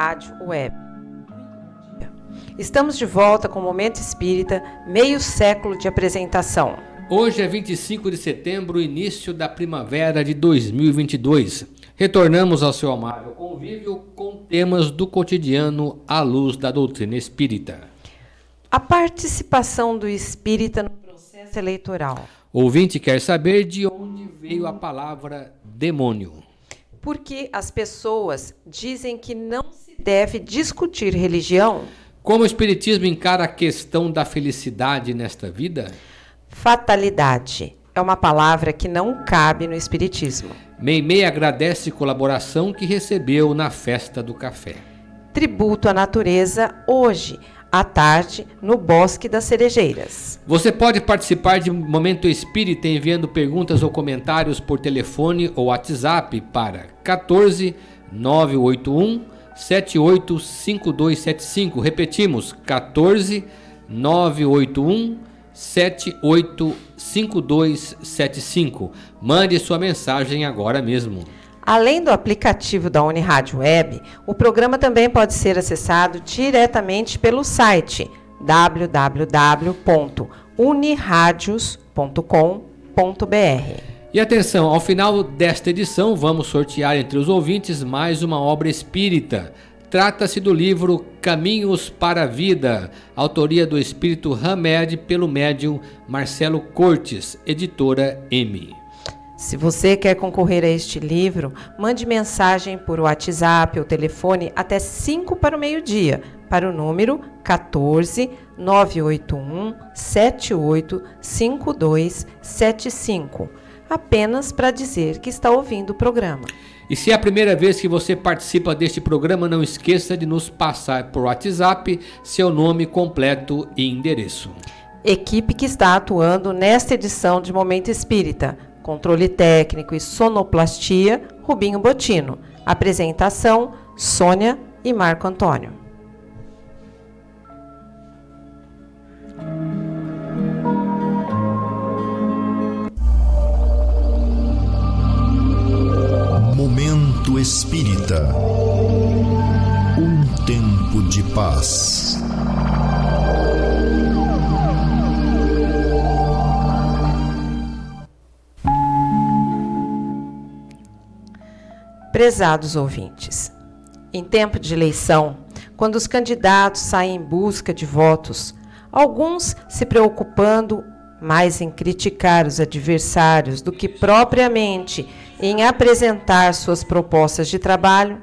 Rádio Web. Estamos de volta com o Momento Espírita, meio século de apresentação. Hoje é 25 de setembro, início da primavera de 2022. Retornamos ao seu amável convívio com temas do cotidiano à luz da doutrina espírita. A participação do espírita no processo eleitoral. Ouvinte quer saber de onde veio a palavra demônio. Porque as pessoas dizem que não se deve discutir religião. Como o Espiritismo encara a questão da felicidade nesta vida? Fatalidade é uma palavra que não cabe no Espiritismo. Meimei agradece colaboração que recebeu na festa do café. Tributo à natureza hoje, à tarde, no Bosque das Cerejeiras. Você pode participar de Momento Espírita enviando perguntas ou comentários por telefone ou WhatsApp para 14 981 785275. Repetimos, 14 981 785275. Mande sua mensagem agora mesmo. Além do aplicativo da Unirádio Web, o programa também pode ser acessado diretamente pelo site www.uniradios.com.br. E atenção, ao final desta edição, vamos sortear entre os ouvintes mais uma obra espírita. Trata-se do livro Caminhos para a Vida, autoria do espírito Hamed pelo médium Marcelo Cortes, editora M. Se você quer concorrer a este livro, mande mensagem por WhatsApp ou telefone até 5 para o meio-dia, para o número 14 981 78 5275 apenas para dizer que está ouvindo o programa. E se é a primeira vez que você participa deste programa, não esqueça de nos passar por WhatsApp seu nome completo e endereço. Equipe que está atuando nesta edição de Momento Espírita. Controle técnico e sonoplastia, Rubinho Botino. Apresentação, Sônia e Marco Antônio. Espírita. Um tempo de paz. Prezados ouvintes, em tempo de eleição, quando os candidatos saem em busca de votos, alguns se preocupando mais em criticar os adversários do que propriamente em apresentar suas propostas de trabalho,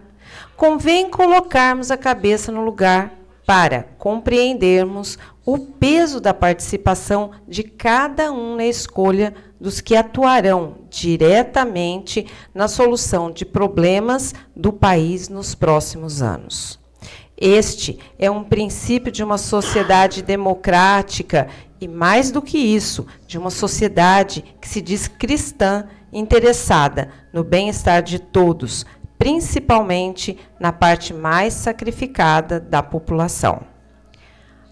convém colocarmos a cabeça no lugar para compreendermos o peso da participação de cada um na escolha dos que atuarão diretamente na solução de problemas do país nos próximos anos. Este é um princípio de uma sociedade democrática e, mais do que isso, de uma sociedade que se diz cristã interessada no bem-estar de todos, principalmente na parte mais sacrificada da população.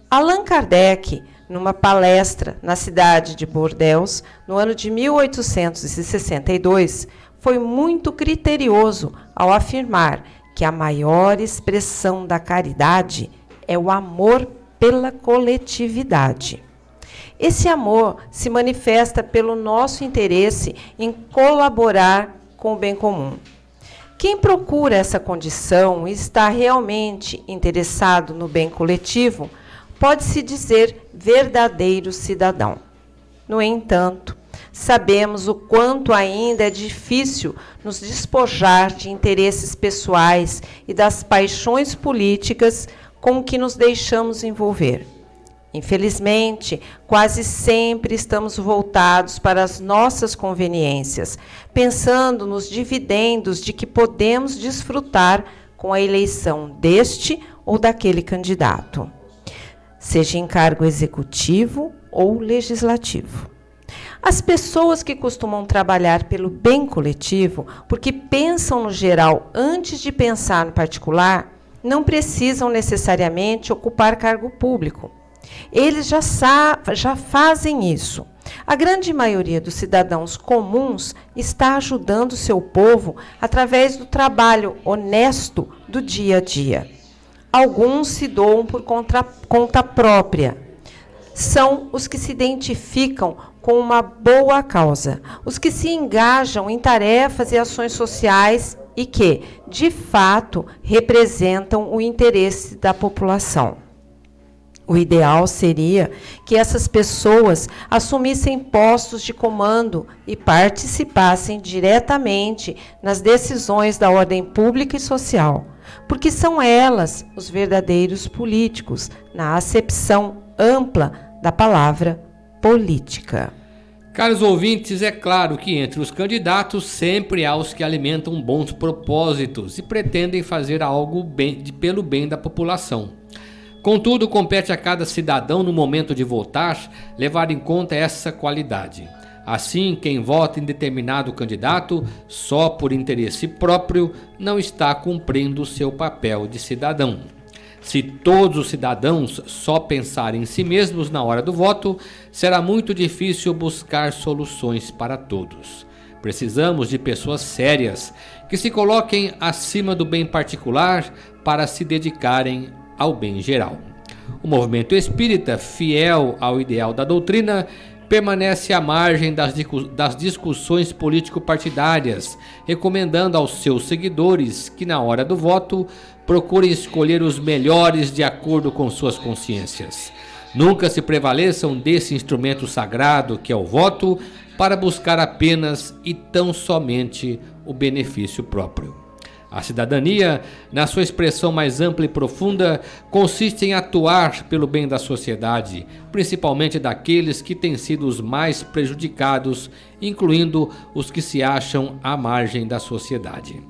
Allan Kardec, numa palestra na cidade de Bordeaux, no ano de 1862, foi muito criterioso ao afirmar que a maior expressão da caridade é o amor pela coletividade. Esse amor se manifesta pelo nosso interesse em colaborar com o bem comum. Quem procura essa condição e está realmente interessado no bem coletivo pode se dizer verdadeiro cidadão. No entanto, sabemos o quanto ainda é difícil nos despojar de interesses pessoais e das paixões políticas com que nos deixamos envolver. Infelizmente, quase sempre estamos voltados para as nossas conveniências, pensando nos dividendos de que podemos desfrutar com a eleição deste ou daquele candidato, seja em cargo executivo ou legislativo. As pessoas que costumam trabalhar pelo bem coletivo, porque pensam no geral antes de pensar no particular, não precisam necessariamente ocupar cargo público eles já, já fazem isso. A grande maioria dos cidadãos comuns está ajudando seu povo através do trabalho honesto do dia a dia. Alguns se doam por conta, conta própria. São os que se identificam com uma boa causa, os que se engajam em tarefas e ações sociais e que, de fato, representam o interesse da população. O ideal seria que essas pessoas assumissem postos de comando e participassem diretamente nas decisões da ordem pública e social, porque são elas os verdadeiros políticos, na acepção ampla da palavra política. Caros ouvintes, é claro que entre os candidatos sempre há os que alimentam bons propósitos e pretendem fazer algo bem, pelo bem da população. Contudo, compete a cada cidadão, no momento de votar, levar em conta essa qualidade. Assim, quem vota em determinado candidato só por interesse próprio não está cumprindo seu papel de cidadão. Se todos os cidadãos só pensarem em si mesmos na hora do voto, será muito difícil buscar soluções para todos. Precisamos de pessoas sérias que se coloquem acima do bem particular para se dedicarem ao bem geral. O movimento espírita, fiel ao ideal da doutrina, permanece à margem das, discussões político-partidárias, recomendando aos seus seguidores que, na hora do voto, procurem escolher os melhores de acordo com suas consciências. Nunca se prevaleçam desse instrumento sagrado que é o voto para buscar apenas e tão somente o benefício próprio. A cidadania, na sua expressão mais ampla e profunda, consiste em atuar pelo bem da sociedade, principalmente daqueles que têm sido os mais prejudicados, incluindo os que se acham à margem da sociedade.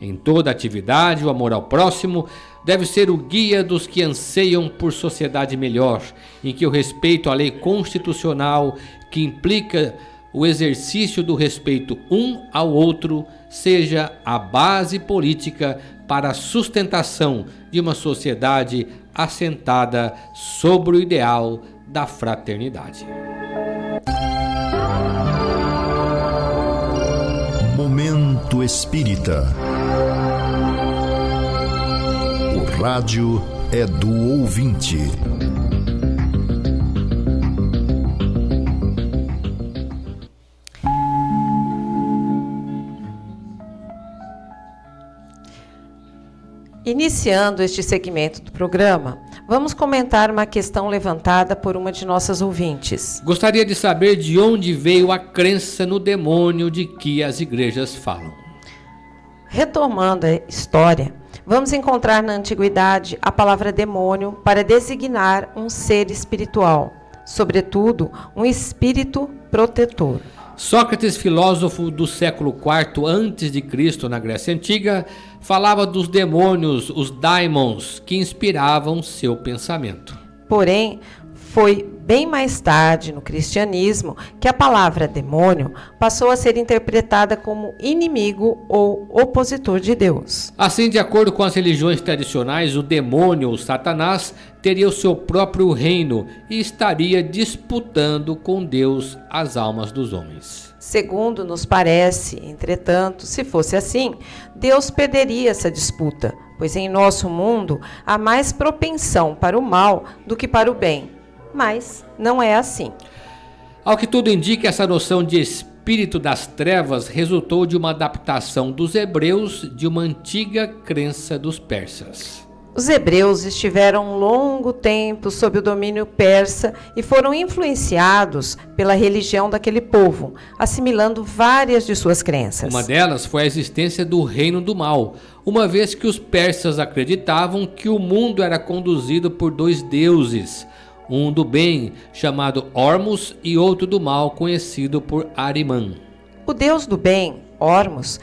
Em toda atividade, o amor ao próximo deve ser o guia dos que anseiam por sociedade melhor, em que o respeito à lei constitucional, que implica o exercício do respeito um ao outro seja a base política para a sustentação de uma sociedade assentada sobre o ideal da fraternidade. Momento Espírita. O rádio é do ouvinte. Iniciando este segmento do programa, vamos comentar uma questão levantada por uma de nossas ouvintes. Gostaria de saber de onde veio a crença no demônio de que as igrejas falam. Retomando a história, vamos encontrar na antiguidade a palavra demônio para designar um ser espiritual, sobretudo um espírito protetor. Sócrates, filósofo do século IV a.C., na Grécia Antiga, falava dos demônios, os daimons, que inspiravam seu pensamento. Porém, foi bem mais tarde, no cristianismo, que a palavra demônio passou a ser interpretada como inimigo ou opositor de Deus. Assim, de acordo com as religiões tradicionais, o demônio, ou Satanás, teria o seu próprio reino e estaria disputando com Deus as almas dos homens. Segundo nos parece, entretanto, se fosse assim, Deus perderia essa disputa, pois em nosso mundo há mais propensão para o mal do que para o bem mas não é assim. Ao que tudo indica, essa noção de espírito das trevas resultou de uma adaptação dos hebreus de uma antiga crença dos persas. Os hebreus estiveram um longo tempo sob o domínio persa e foram influenciados pela religião daquele povo, assimilando várias de suas crenças. Uma delas foi a existência do reino do mal, uma vez que os persas acreditavam que o mundo era conduzido por dois deuses, um do bem, chamado Ormus, e outro do mal, conhecido por Arimã. O deus do bem, Ormus,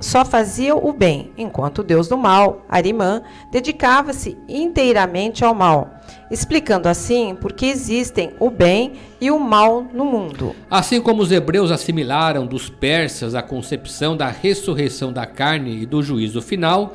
só fazia o bem, enquanto o deus do mal, Arimã, dedicava-se inteiramente ao mal, explicando assim por que existem o bem e o mal no mundo. Assim como os hebreus assimilaram dos persas a concepção da ressurreição da carne e do juízo final,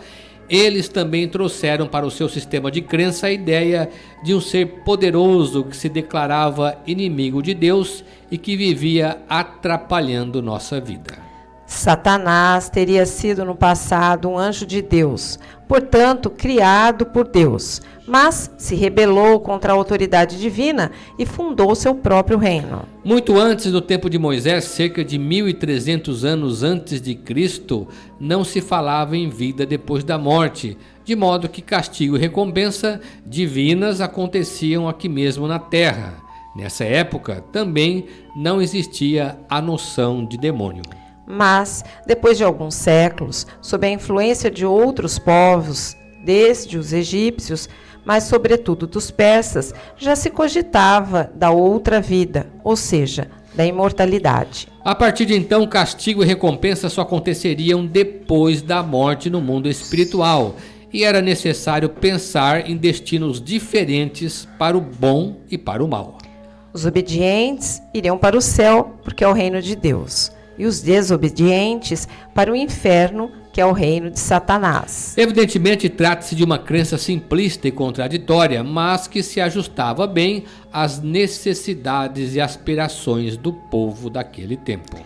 eles também trouxeram para o seu sistema de crença a ideia de um ser poderoso que se declarava inimigo de Deus e que vivia atrapalhando nossa vida. Satanás teria sido no passado um anjo de Deus, portanto, criado por Deus, mas se rebelou contra a autoridade divina e fundou seu próprio reino. Muito antes do tempo de Moisés, cerca de 1300 anos antes de Cristo, não se falava em vida depois da morte, de modo que castigo e recompensa divinas aconteciam aqui mesmo na terra. Nessa época também não existia a noção de demônio. Mas, depois de alguns séculos, sob a influência de outros povos, desde os egípcios, mas sobretudo dos persas, já se cogitava da outra vida, ou seja, da imortalidade. A partir de então, castigo e recompensa só aconteceriam depois da morte no mundo espiritual, e era necessário pensar em destinos diferentes para o bom e para o mal. Os obedientes iriam para o céu, porque é o reino de Deus e os desobedientes para o inferno, que é o reino de Satanás. Evidentemente, trata-se de uma crença simplista e contraditória, mas que se ajustava bem às necessidades e aspirações do povo daquele tempo.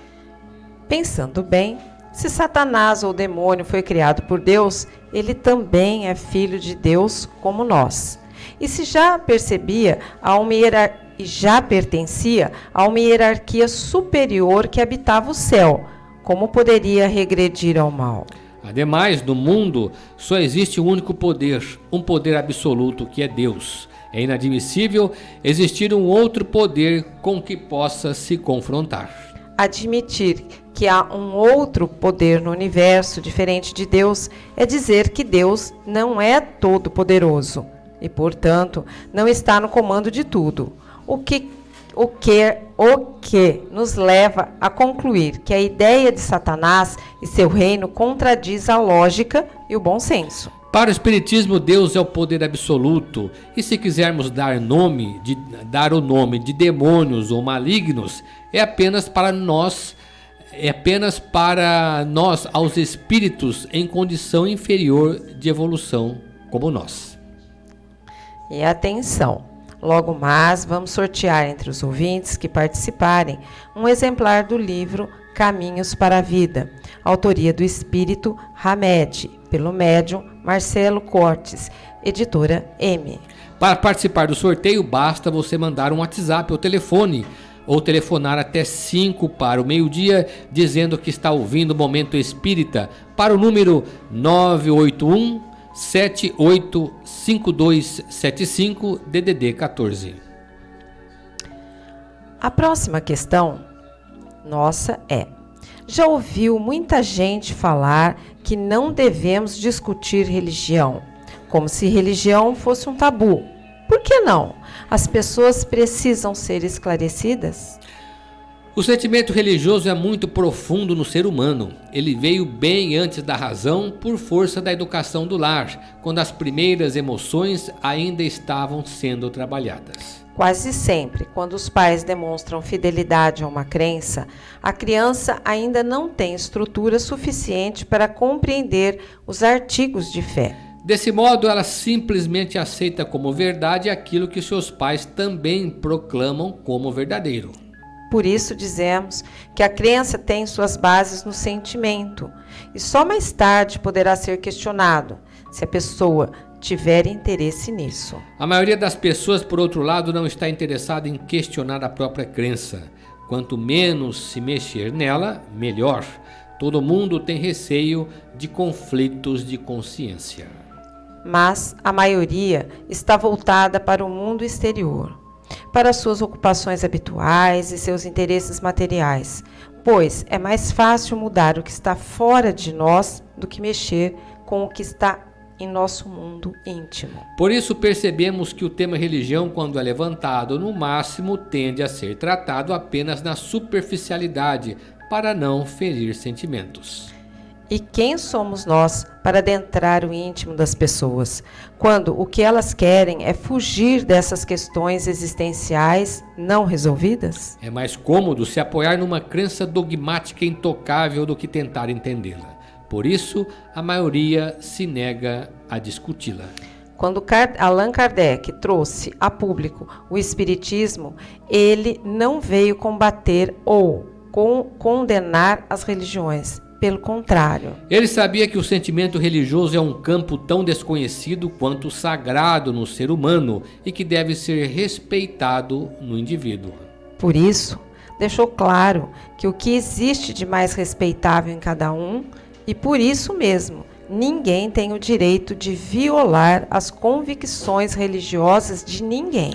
Pensando bem, se Satanás ou demônio foi criado por Deus, ele também é filho de Deus como nós. E se já percebia a uma hierarquia e já pertencia a uma hierarquia superior que habitava o céu. Como poderia regredir ao mal? Ademais, no mundo só existe um único poder, um poder absoluto que é Deus. É inadmissível existir um outro poder com que possa se confrontar. Admitir que há um outro poder no universo diferente de Deus é dizer que Deus não é todo-poderoso e, portanto, não está no comando de tudo o que o que o que nos leva a concluir que a ideia de Satanás e seu reino contradiz a lógica e o bom senso. Para o espiritismo, Deus é o poder absoluto, e se quisermos dar nome de dar o nome de demônios ou malignos, é apenas para nós é apenas para nós aos espíritos em condição inferior de evolução como nós. E atenção, Logo mais, vamos sortear entre os ouvintes que participarem um exemplar do livro Caminhos para a Vida, autoria do espírito Hamed, pelo médium Marcelo Cortes, editora M. Para participar do sorteio, basta você mandar um WhatsApp ou telefone ou telefonar até 5 para o meio-dia, dizendo que está ouvindo o Momento Espírita, para o número 981 785275 DDD 14. A próxima questão nossa é: já ouviu muita gente falar que não devemos discutir religião, como se religião fosse um tabu. Por que não? As pessoas precisam ser esclarecidas? O sentimento religioso é muito profundo no ser humano. Ele veio bem antes da razão por força da educação do lar, quando as primeiras emoções ainda estavam sendo trabalhadas. Quase sempre, quando os pais demonstram fidelidade a uma crença, a criança ainda não tem estrutura suficiente para compreender os artigos de fé. Desse modo, ela simplesmente aceita como verdade aquilo que seus pais também proclamam como verdadeiro. Por isso dizemos que a crença tem suas bases no sentimento e só mais tarde poderá ser questionado se a pessoa tiver interesse nisso. A maioria das pessoas, por outro lado, não está interessada em questionar a própria crença. Quanto menos se mexer nela, melhor. Todo mundo tem receio de conflitos de consciência. Mas a maioria está voltada para o mundo exterior para suas ocupações habituais e seus interesses materiais, pois é mais fácil mudar o que está fora de nós do que mexer com o que está em nosso mundo íntimo. Por isso percebemos que o tema religião, quando é levantado, no máximo tende a ser tratado apenas na superficialidade, para não ferir sentimentos. E quem somos nós para adentrar o íntimo das pessoas, quando o que elas querem é fugir dessas questões existenciais não resolvidas? É mais cômodo se apoiar numa crença dogmática intocável do que tentar entendê-la. Por isso, a maioria se nega a discuti-la. Quando Allan Kardec trouxe a público o Espiritismo, ele não veio combater ou condenar as religiões. Pelo contrário. Ele sabia que o sentimento religioso é um campo tão desconhecido quanto sagrado no ser humano e que deve ser respeitado no indivíduo. Por isso, deixou claro que o que existe de mais respeitável em cada um, e por isso mesmo ninguém tem o direito de violar as convicções religiosas de ninguém.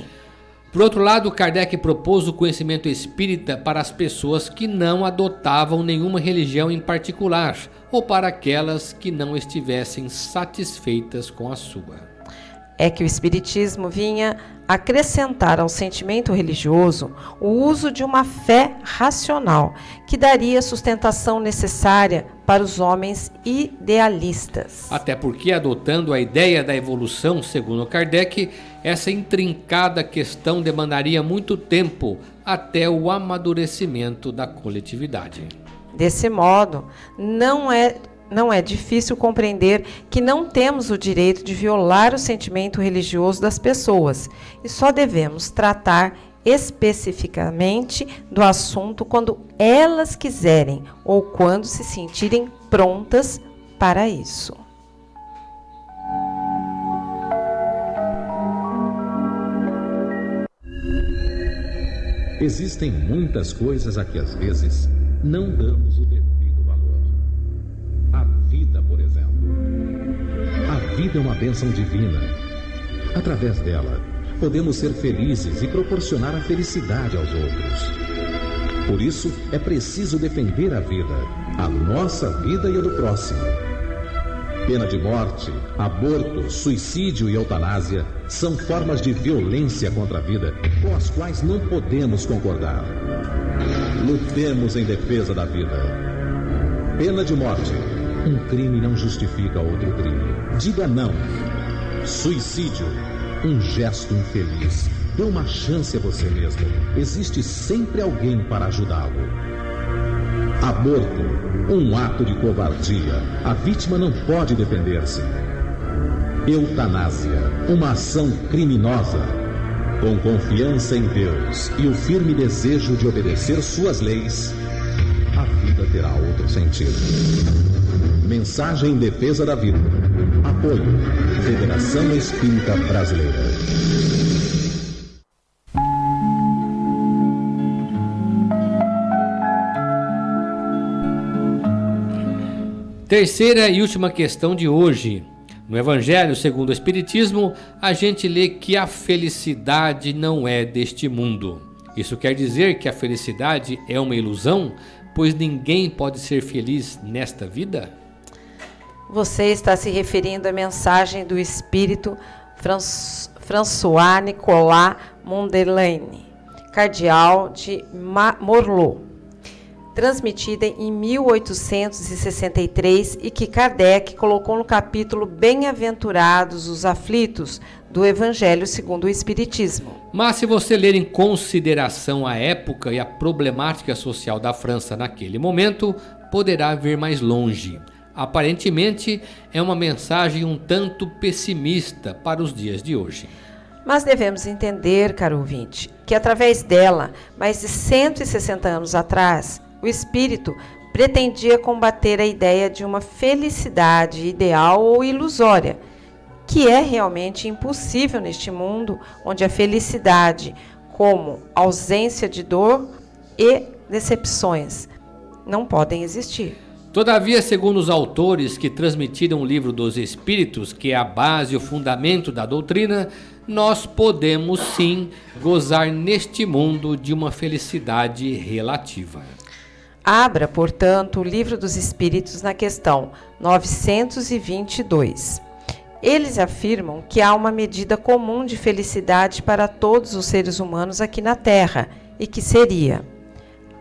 Por outro lado, Kardec propôs o conhecimento espírita para as pessoas que não adotavam nenhuma religião em particular ou para aquelas que não estivessem satisfeitas com a sua é que o Espiritismo vinha acrescentar ao sentimento religioso o uso de uma fé racional, que daria a sustentação necessária para os homens idealistas. Até porque, adotando a ideia da evolução, segundo Kardec, essa intrincada questão demandaria muito tempo até o amadurecimento da coletividade. Desse modo, não é não é difícil compreender que não temos o direito de violar o sentimento religioso das pessoas e só devemos tratar especificamente do assunto quando elas quiserem ou quando se sentirem prontas para isso. Existem muitas coisas a que às vezes não damos o devido vida, por exemplo. A vida é uma bênção divina. Através dela, podemos ser felizes e proporcionar a felicidade aos outros. Por isso, é preciso defender a vida, a nossa vida e a do próximo. Pena de morte, aborto, suicídio e eutanásia são formas de violência contra a vida as quais não podemos concordar. Lutemos em defesa da vida. Pena de morte um crime não justifica outro crime. Diga não. Suicídio. Um gesto infeliz. Dê uma chance a você mesmo. Existe sempre alguém para ajudá-lo. Aborto. Um ato de covardia. A vítima não pode defender-se. Eutanásia. Uma ação criminosa. Com confiança em Deus e o firme desejo de obedecer suas leis, a vida terá outro sentido. Mensagem em defesa da vida. Apoio. Federação Espírita Brasileira. Terceira e última questão de hoje. No Evangelho segundo o Espiritismo, a gente lê que a felicidade não é deste mundo. Isso quer dizer que a felicidade é uma ilusão, pois ninguém pode ser feliz nesta vida? Você está se referindo à mensagem do espírito François Nicolas Mondelaine, cardeal de Morlot, transmitida em 1863 e que Kardec colocou no capítulo Bem-aventurados os aflitos do Evangelho segundo o Espiritismo. Mas se você ler em consideração a época e a problemática social da França naquele momento, poderá ver mais longe. Aparentemente, é uma mensagem um tanto pessimista para os dias de hoje. Mas devemos entender, caro ouvinte, que através dela, mais de 160 anos atrás, o espírito pretendia combater a ideia de uma felicidade ideal ou ilusória, que é realmente impossível neste mundo onde a felicidade, como ausência de dor e decepções, não podem existir. Todavia, segundo os autores que transmitiram o livro dos Espíritos, que é a base e o fundamento da doutrina, nós podemos sim gozar neste mundo de uma felicidade relativa. Abra, portanto, o livro dos Espíritos na questão 922. Eles afirmam que há uma medida comum de felicidade para todos os seres humanos aqui na Terra e que seria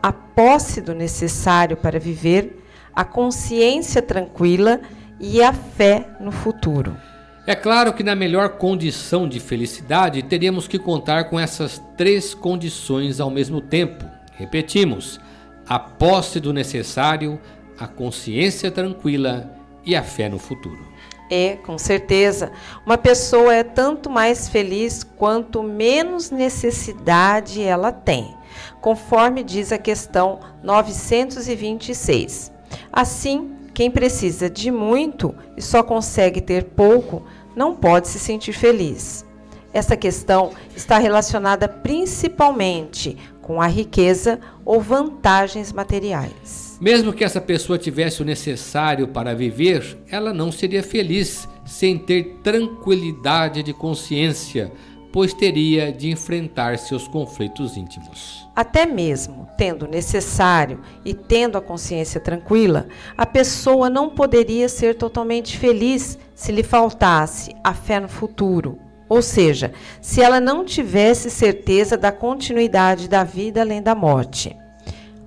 a posse do necessário para viver a consciência tranquila e a fé no futuro. É claro que na melhor condição de felicidade teríamos que contar com essas três condições ao mesmo tempo. Repetimos: a posse do necessário, a consciência tranquila e a fé no futuro. É, com certeza. Uma pessoa é tanto mais feliz quanto menos necessidade ela tem, conforme diz a questão 926. Assim, quem precisa de muito e só consegue ter pouco, não pode se sentir feliz. Essa questão está relacionada principalmente com a riqueza ou vantagens materiais. Mesmo que essa pessoa tivesse o necessário para viver, ela não seria feliz sem ter tranquilidade de consciência, pois teria de enfrentar seus conflitos íntimos. Até mesmo tendo o necessário e tendo a consciência tranquila, a pessoa não poderia ser totalmente feliz se lhe faltasse a fé no futuro. Ou seja, se ela não tivesse certeza da continuidade da vida além da morte.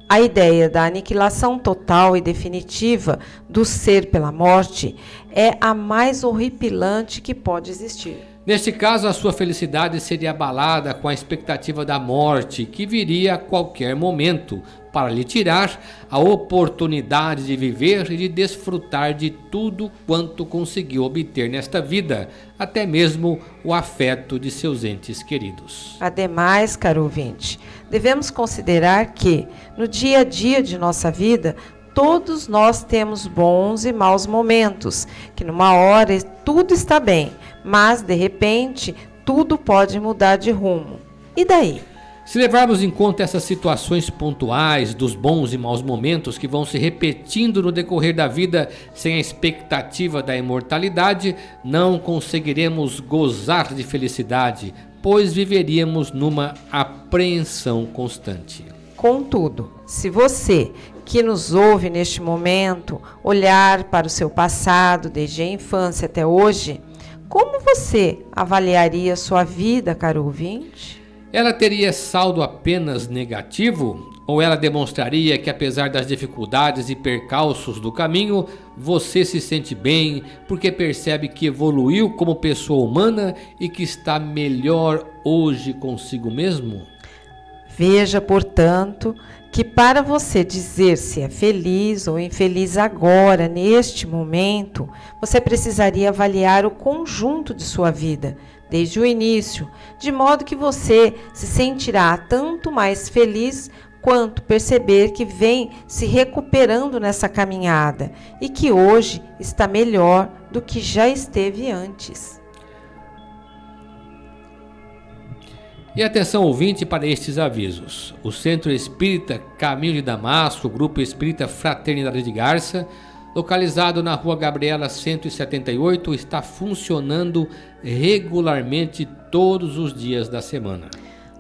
A ideia da aniquilação total e definitiva do ser pela morte é a mais horripilante que pode existir. Neste caso, a sua felicidade seria abalada com a expectativa da morte, que viria a qualquer momento, para lhe tirar a oportunidade de viver e de desfrutar de tudo quanto conseguiu obter nesta vida, até mesmo o afeto de seus entes queridos. Ademais, caro ouvinte, devemos considerar que, no dia a dia de nossa vida, todos nós temos bons e maus momentos, que numa hora tudo está bem, mas de repente tudo pode mudar de rumo. E daí? Se levarmos em conta essas situações pontuais dos bons e maus momentos que vão se repetindo no decorrer da vida sem a expectativa da imortalidade, não conseguiremos gozar de felicidade, pois viveríamos numa apreensão constante. Contudo, se você que nos ouve neste momento olhar para o seu passado, desde a infância até hoje, como você avaliaria sua vida, caro ouvinte? Ela teria saldo apenas negativo? Ou ela demonstraria que, apesar das dificuldades e percalços do caminho, você se sente bem porque percebe que evoluiu como pessoa humana e que está melhor hoje consigo mesmo? Veja, portanto, que para você dizer se é feliz ou infeliz agora, neste momento, você precisaria avaliar o conjunto de sua vida, desde o início, de modo que você se sentirá tanto mais feliz quanto perceber que vem se recuperando nessa caminhada e que hoje está melhor do que já esteve antes. E atenção ouvinte para estes avisos. O Centro Espírita Caminho de Damasco, Grupo Espírita Fraternidade de Garça, localizado na Rua Gabriela 178, está funcionando regularmente todos os dias da semana.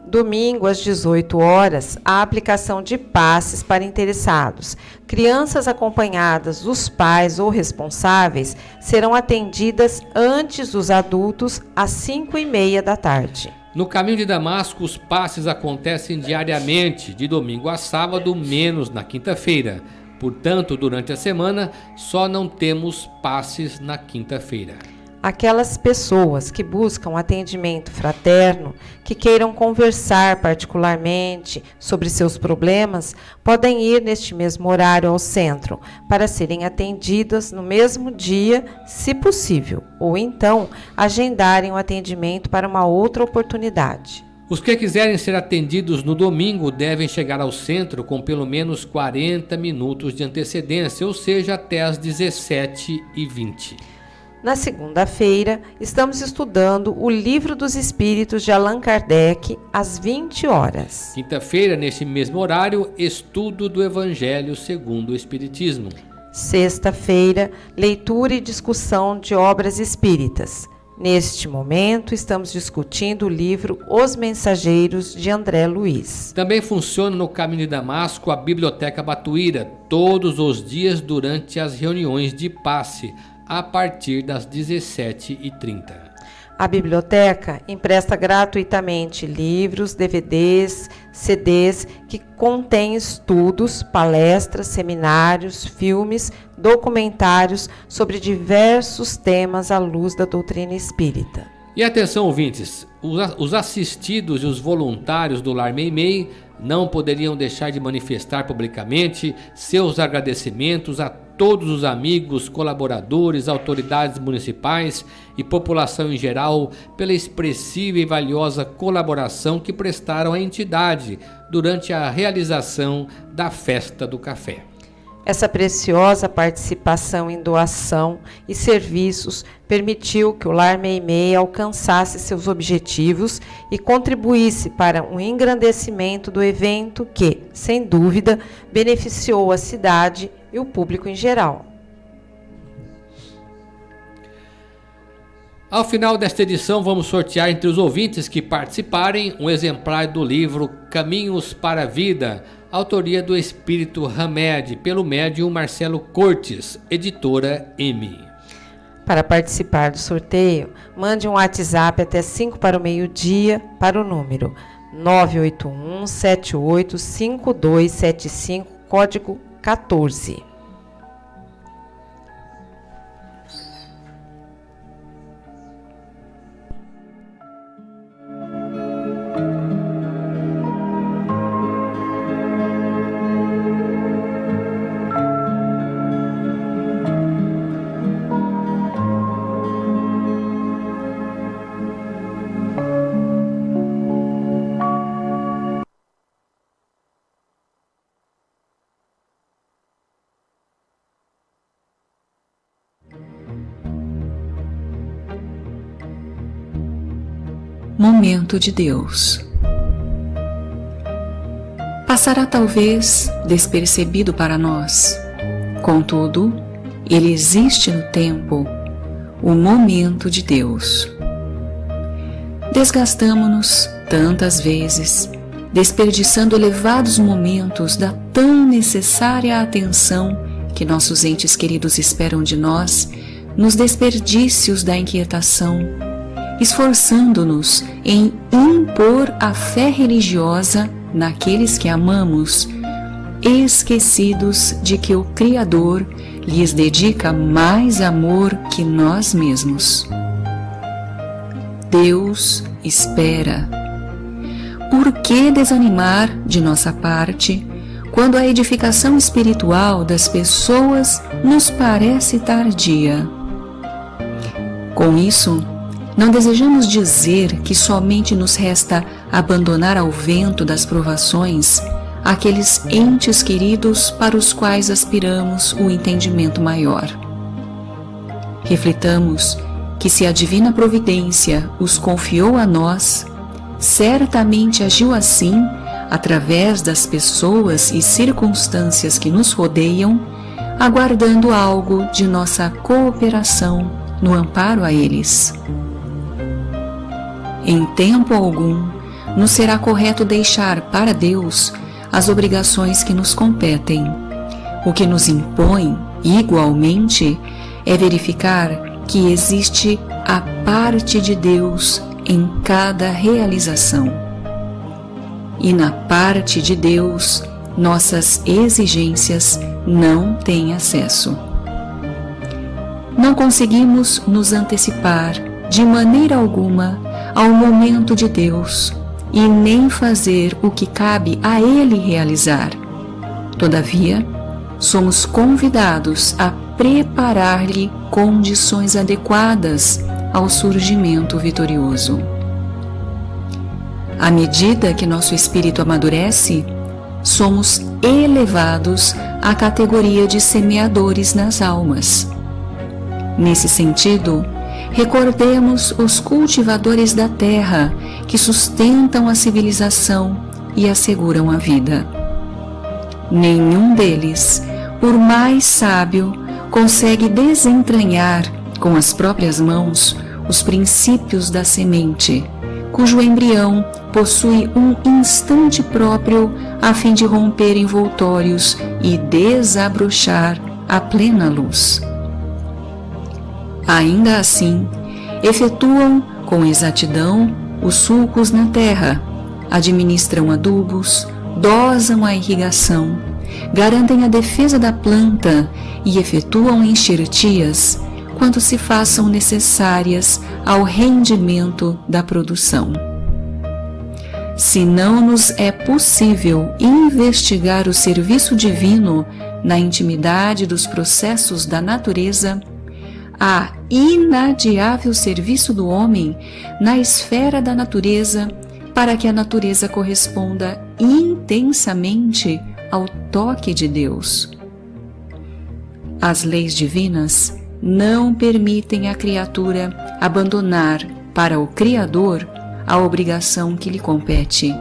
Domingo às 18 horas, a aplicação de passes para interessados. Crianças acompanhadas dos pais ou responsáveis serão atendidas antes dos adultos às 5 e meia da tarde. No caminho de Damasco, os passes acontecem diariamente, de domingo a sábado, menos na quinta-feira. Portanto, durante a semana, só não temos passes na quinta-feira. Aquelas pessoas que buscam atendimento fraterno, que queiram conversar particularmente sobre seus problemas, podem ir neste mesmo horário ao centro para serem atendidas no mesmo dia, se possível, ou então agendarem o atendimento para uma outra oportunidade. Os que quiserem ser atendidos no domingo devem chegar ao centro com pelo menos 40 minutos de antecedência, ou seja, até às 17h20. Na segunda-feira, estamos estudando o Livro dos Espíritos de Allan Kardec às 20 horas. Quinta-feira, neste mesmo horário, estudo do Evangelho segundo o Espiritismo. Sexta-feira, leitura e discussão de obras espíritas. Neste momento, estamos discutindo o livro Os Mensageiros de André Luiz. Também funciona no Caminho de Damasco a Biblioteca Batuíra, todos os dias durante as reuniões de passe, a partir das 17h30. A biblioteca empresta gratuitamente livros, DVDs, CDs que contêm estudos, palestras, seminários, filmes, documentários sobre diversos temas à luz da doutrina espírita. E atenção, ouvintes, os assistidos e os voluntários do Lar Meimei não poderiam deixar de manifestar publicamente seus agradecimentos a todos os amigos, colaboradores, autoridades municipais e população em geral pela expressiva e valiosa colaboração que prestaram à entidade durante a realização da Festa do Café. Essa preciosa participação em doação e serviços permitiu que o Lar Meimei alcançasse seus objetivos e contribuísse para um engrandecimento do evento que, sem dúvida, beneficiou a cidade e o público em geral. Ao final desta edição, vamos sortear entre os ouvintes que participarem um exemplar do livro Caminhos para a Vida autoria do Espírito Hamed, pelo médium Marcelo Cortes, editora M. Para participar do sorteio, mande um WhatsApp até 5 para o meio-dia para o número 981 785275, código 14. Momento de Deus. Passará talvez despercebido para nós, contudo, ele existe no tempo, o momento de Deus. Desgastamo-nos tantas vezes, desperdiçando elevados momentos da tão necessária atenção que nossos entes queridos esperam de nós, nos desperdícios da inquietação esforçando-nos em impor a fé religiosa naqueles que amamos, esquecidos de que o Criador lhes dedica mais amor que nós mesmos. Deus espera. Por que desanimar de nossa parte quando a edificação espiritual das pessoas nos parece tardia? Com isso, não desejamos dizer que somente nos resta abandonar ao vento das provações aqueles entes queridos para os quais aspiramos o entendimento maior. Reflitamos que se a divina providência os confiou a nós, certamente agiu assim através das pessoas e circunstâncias que nos rodeiam, aguardando algo de nossa cooperação no amparo a eles. Em tempo algum, nos será correto deixar para Deus as obrigações que nos competem. O que nos impõe, igualmente, é verificar que existe a parte de Deus em cada realização. E na parte de Deus, nossas exigências não têm acesso. Não conseguimos nos antecipar de maneira alguma ao momento de Deus e nem fazer o que cabe a Ele realizar. Todavia, somos convidados a preparar-lhe condições adequadas ao surgimento vitorioso. À medida que nosso espírito amadurece, somos elevados à categoria de semeadores nas almas. Nesse sentido, Recordemos os cultivadores da terra que sustentam a civilização e asseguram a vida. Nenhum deles, por mais sábio, consegue desentranhar com as próprias mãos os princípios da semente, cujo embrião possui um instante próprio a fim de romper envoltórios e desabrochar a plena luz. Ainda assim, efetuam com exatidão os sulcos na terra, administram adubos, dosam a irrigação, garantem a defesa da planta e efetuam enxertias, quanto se façam necessárias ao rendimento da produção. Se não nos é possível investigar o serviço divino na intimidade dos processos da natureza, há inadiável serviço do homem na esfera da natureza para que a natureza corresponda intensamente ao toque de Deus. As leis divinas não permitem à criatura abandonar para o Criador a obrigação que lhe compete.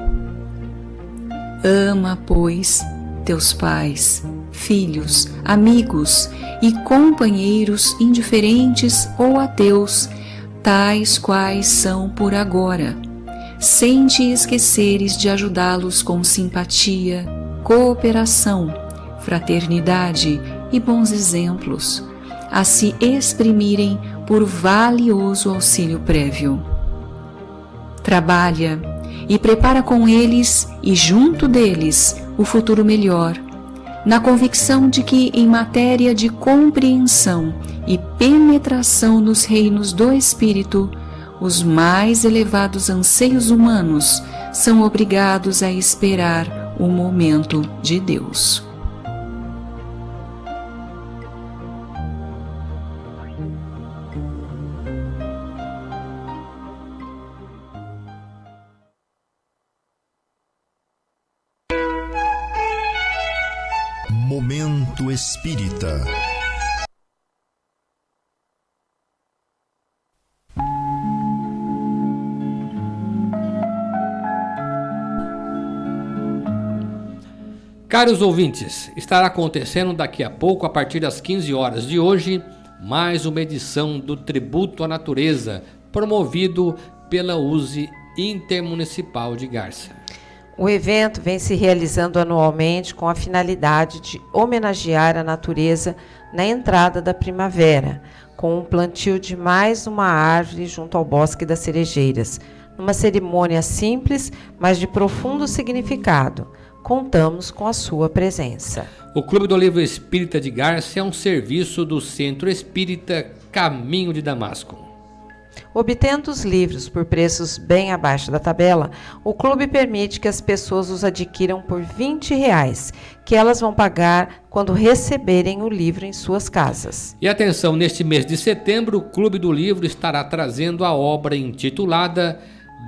Ama, pois, teus pais, filhos, amigos e companheiros indiferentes ou ateus, tais quais são por agora, sem te esqueceres de ajudá-los com simpatia, cooperação, fraternidade e bons exemplos, a se exprimirem por valioso auxílio prévio. Trabalha e prepara com eles e junto deles o futuro melhor na convicção de que, em matéria de compreensão e penetração nos reinos do Espírito, os mais elevados anseios humanos são obrigados a esperar o momento de Deus. Espírita. Caros ouvintes, estará acontecendo daqui a pouco, a partir das 15 horas de hoje, mais uma edição do Tributo à Natureza, promovido pela USE Intermunicipal de Garça. O evento vem se realizando anualmente com a finalidade de homenagear a natureza na entrada da primavera, com o um plantio de mais uma árvore junto ao Bosque das Cerejeiras, numa cerimônia simples, mas de profundo significado. Contamos com a sua presença. O Clube do Livro Espírita de Garça é um serviço do Centro Espírita Caminho de Damasco. Obtendo os livros por preços bem abaixo da tabela, o clube permite que as pessoas os adquiram por 20 reais, que elas vão pagar quando receberem o livro em suas casas. E atenção, neste mês de setembro, o Clube do Livro estará trazendo a obra intitulada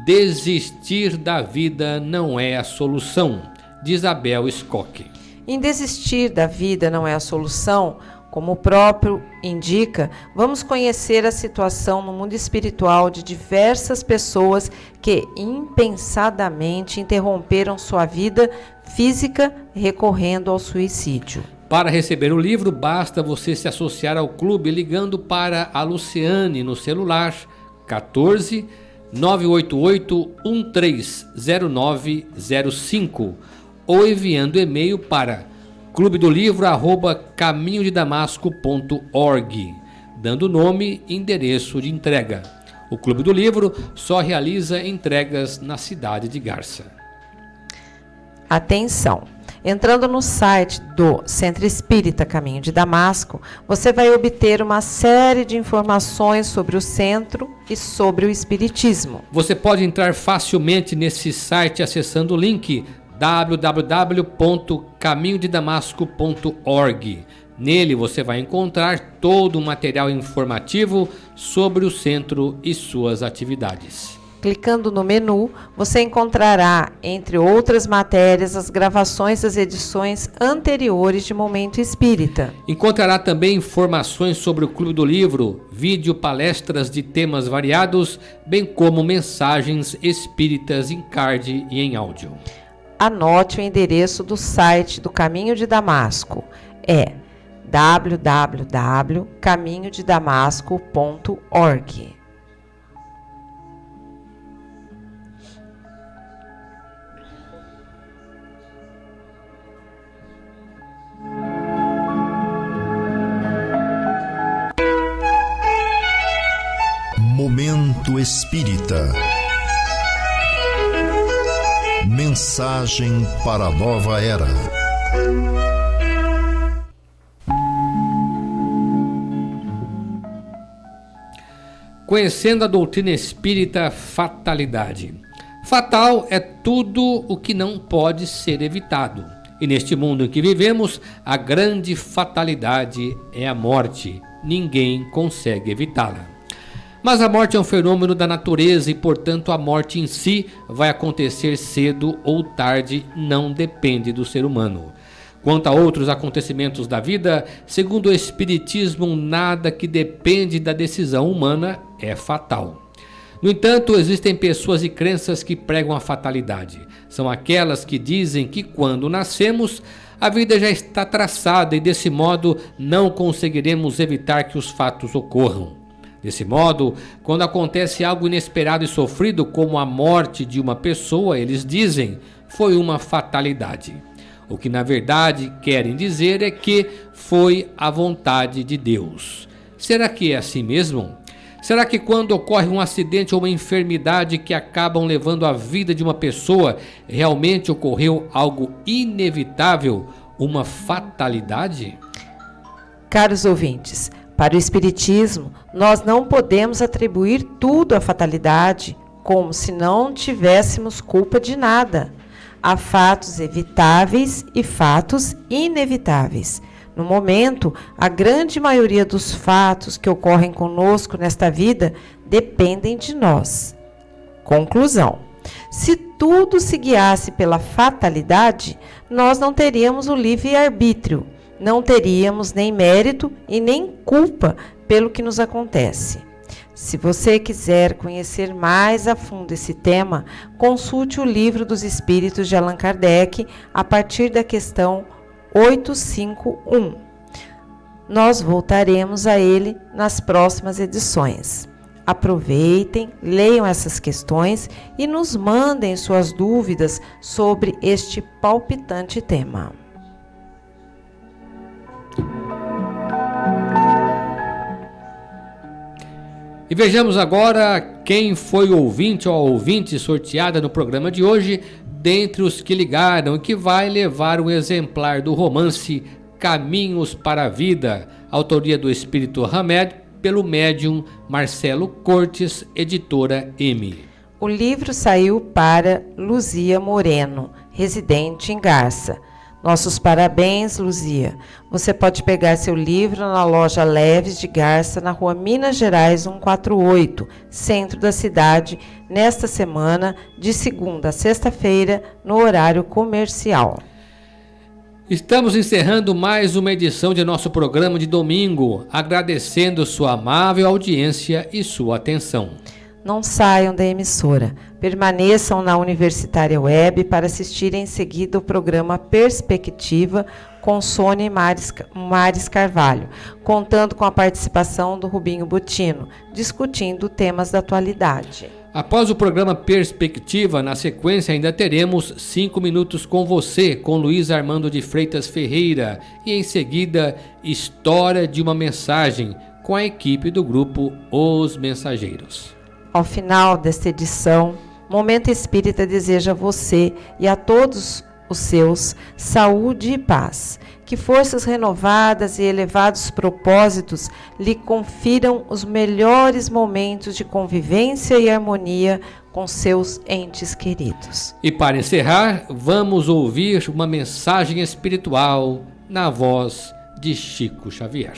Desistir da Vida Não é a Solução, de Isabel Skock. Em Desistir da Vida Não é a Solução, como o próprio indica, vamos conhecer a situação no mundo espiritual de diversas pessoas que impensadamente interromperam sua vida física recorrendo ao suicídio. Para receber o livro, basta você se associar ao clube ligando para a Luciane no celular 14 988 130905 ou enviando e-mail para clube do livro arroba caminhodedamasco.org, dando nome e endereço de entrega. O Clube do Livro só realiza entregas na cidade de Garça. Atenção! Entrando no site do Centro Espírita Caminho de Damasco, você vai obter uma série de informações sobre o centro e sobre o Espiritismo. Você pode entrar facilmente nesse site acessando o link www.caminhodedamasco.org. Nele você vai encontrar todo o material informativo sobre o centro e suas atividades. Clicando no menu, você encontrará, entre outras matérias, as gravações das edições anteriores de Momento Espírita. Encontrará também informações sobre o Clube do Livro, vídeo palestras de temas variados, bem como mensagens espíritas em card e em áudio anote o endereço do site do Caminho de Damasco. É www.caminhodedamasco.org. Momento Espírita. Mensagem para a nova era. conhecendo a doutrina espírita fatalidade. Fatal é tudo o que não pode ser evitado. E neste mundo em que vivemos, a grande fatalidade é a morte. Ninguém consegue evitá-la. Mas a morte é um fenômeno da natureza e, portanto, a morte em si vai acontecer cedo ou tarde, não depende do ser humano. Quanto a outros acontecimentos da vida, segundo o Espiritismo, nada que depende da decisão humana é fatal. No entanto, existem pessoas e crenças que pregam a fatalidade. São aquelas que dizem que quando nascemos, a vida já está traçada e desse modo não conseguiremos evitar que os fatos ocorram. Desse modo, quando acontece algo inesperado e sofrido, como a morte de uma pessoa, eles dizem foi uma fatalidade. O que na verdade querem dizer é que foi a vontade de Deus. Será que é assim mesmo? Será que quando ocorre um acidente ou uma enfermidade que acabam levando a vida de uma pessoa, realmente ocorreu algo inevitável, uma fatalidade? Caros ouvintes, para o Espiritismo, nós não podemos atribuir tudo à fatalidade, como se não tivéssemos culpa de nada. Há fatos evitáveis e fatos inevitáveis. No momento, a grande maioria dos fatos que ocorrem conosco nesta vida dependem de nós. Conclusão: se tudo se guiasse pela fatalidade, nós não teríamos o livre-arbítrio não teríamos nem mérito e nem culpa pelo que nos acontece. Se você quiser conhecer mais a fundo esse tema, consulte o livro dos Espíritos de Allan Kardec a partir da questão 851. Nós voltaremos a ele nas próximas edições. Aproveitem, leiam essas questões e nos mandem suas dúvidas sobre este palpitante tema. E vejamos agora quem foi ouvinte ou ouvinte sorteada no programa de hoje, dentre os que ligaram e que vai levar um exemplar do romance Caminhos para a Vida, autoria do Espírito Hamed, pelo médium Marcelo Cortes, editora M. O livro saiu para Luzia Moreno, residente em Garça. Nossos parabéns, Luzia. Você pode pegar seu livro na loja Leves de Garça, na rua Minas Gerais 148, centro da cidade, nesta semana, de segunda a sexta-feira, no horário comercial. Estamos encerrando mais uma edição de nosso programa de domingo, agradecendo sua amável audiência e sua atenção. Não saiam da emissora. Permaneçam na Universitária Web para assistir em seguida o programa Perspectiva com Sônia Mares, Mares Carvalho, contando com a participação do Rubinho Butino, discutindo temas da atualidade. Após o programa Perspectiva, na sequência ainda teremos 5 minutos com você, com Luiz Armando de Freitas Ferreira, e em seguida História de uma Mensagem, com a equipe do grupo Os Mensageiros. Ao final desta edição, Momento Espírita deseja a você e a todos os seus saúde e paz. Que forças renovadas e elevados propósitos lhe confiram os melhores momentos de convivência e harmonia com seus entes queridos. E para encerrar, vamos ouvir uma mensagem espiritual na voz de Chico Xavier.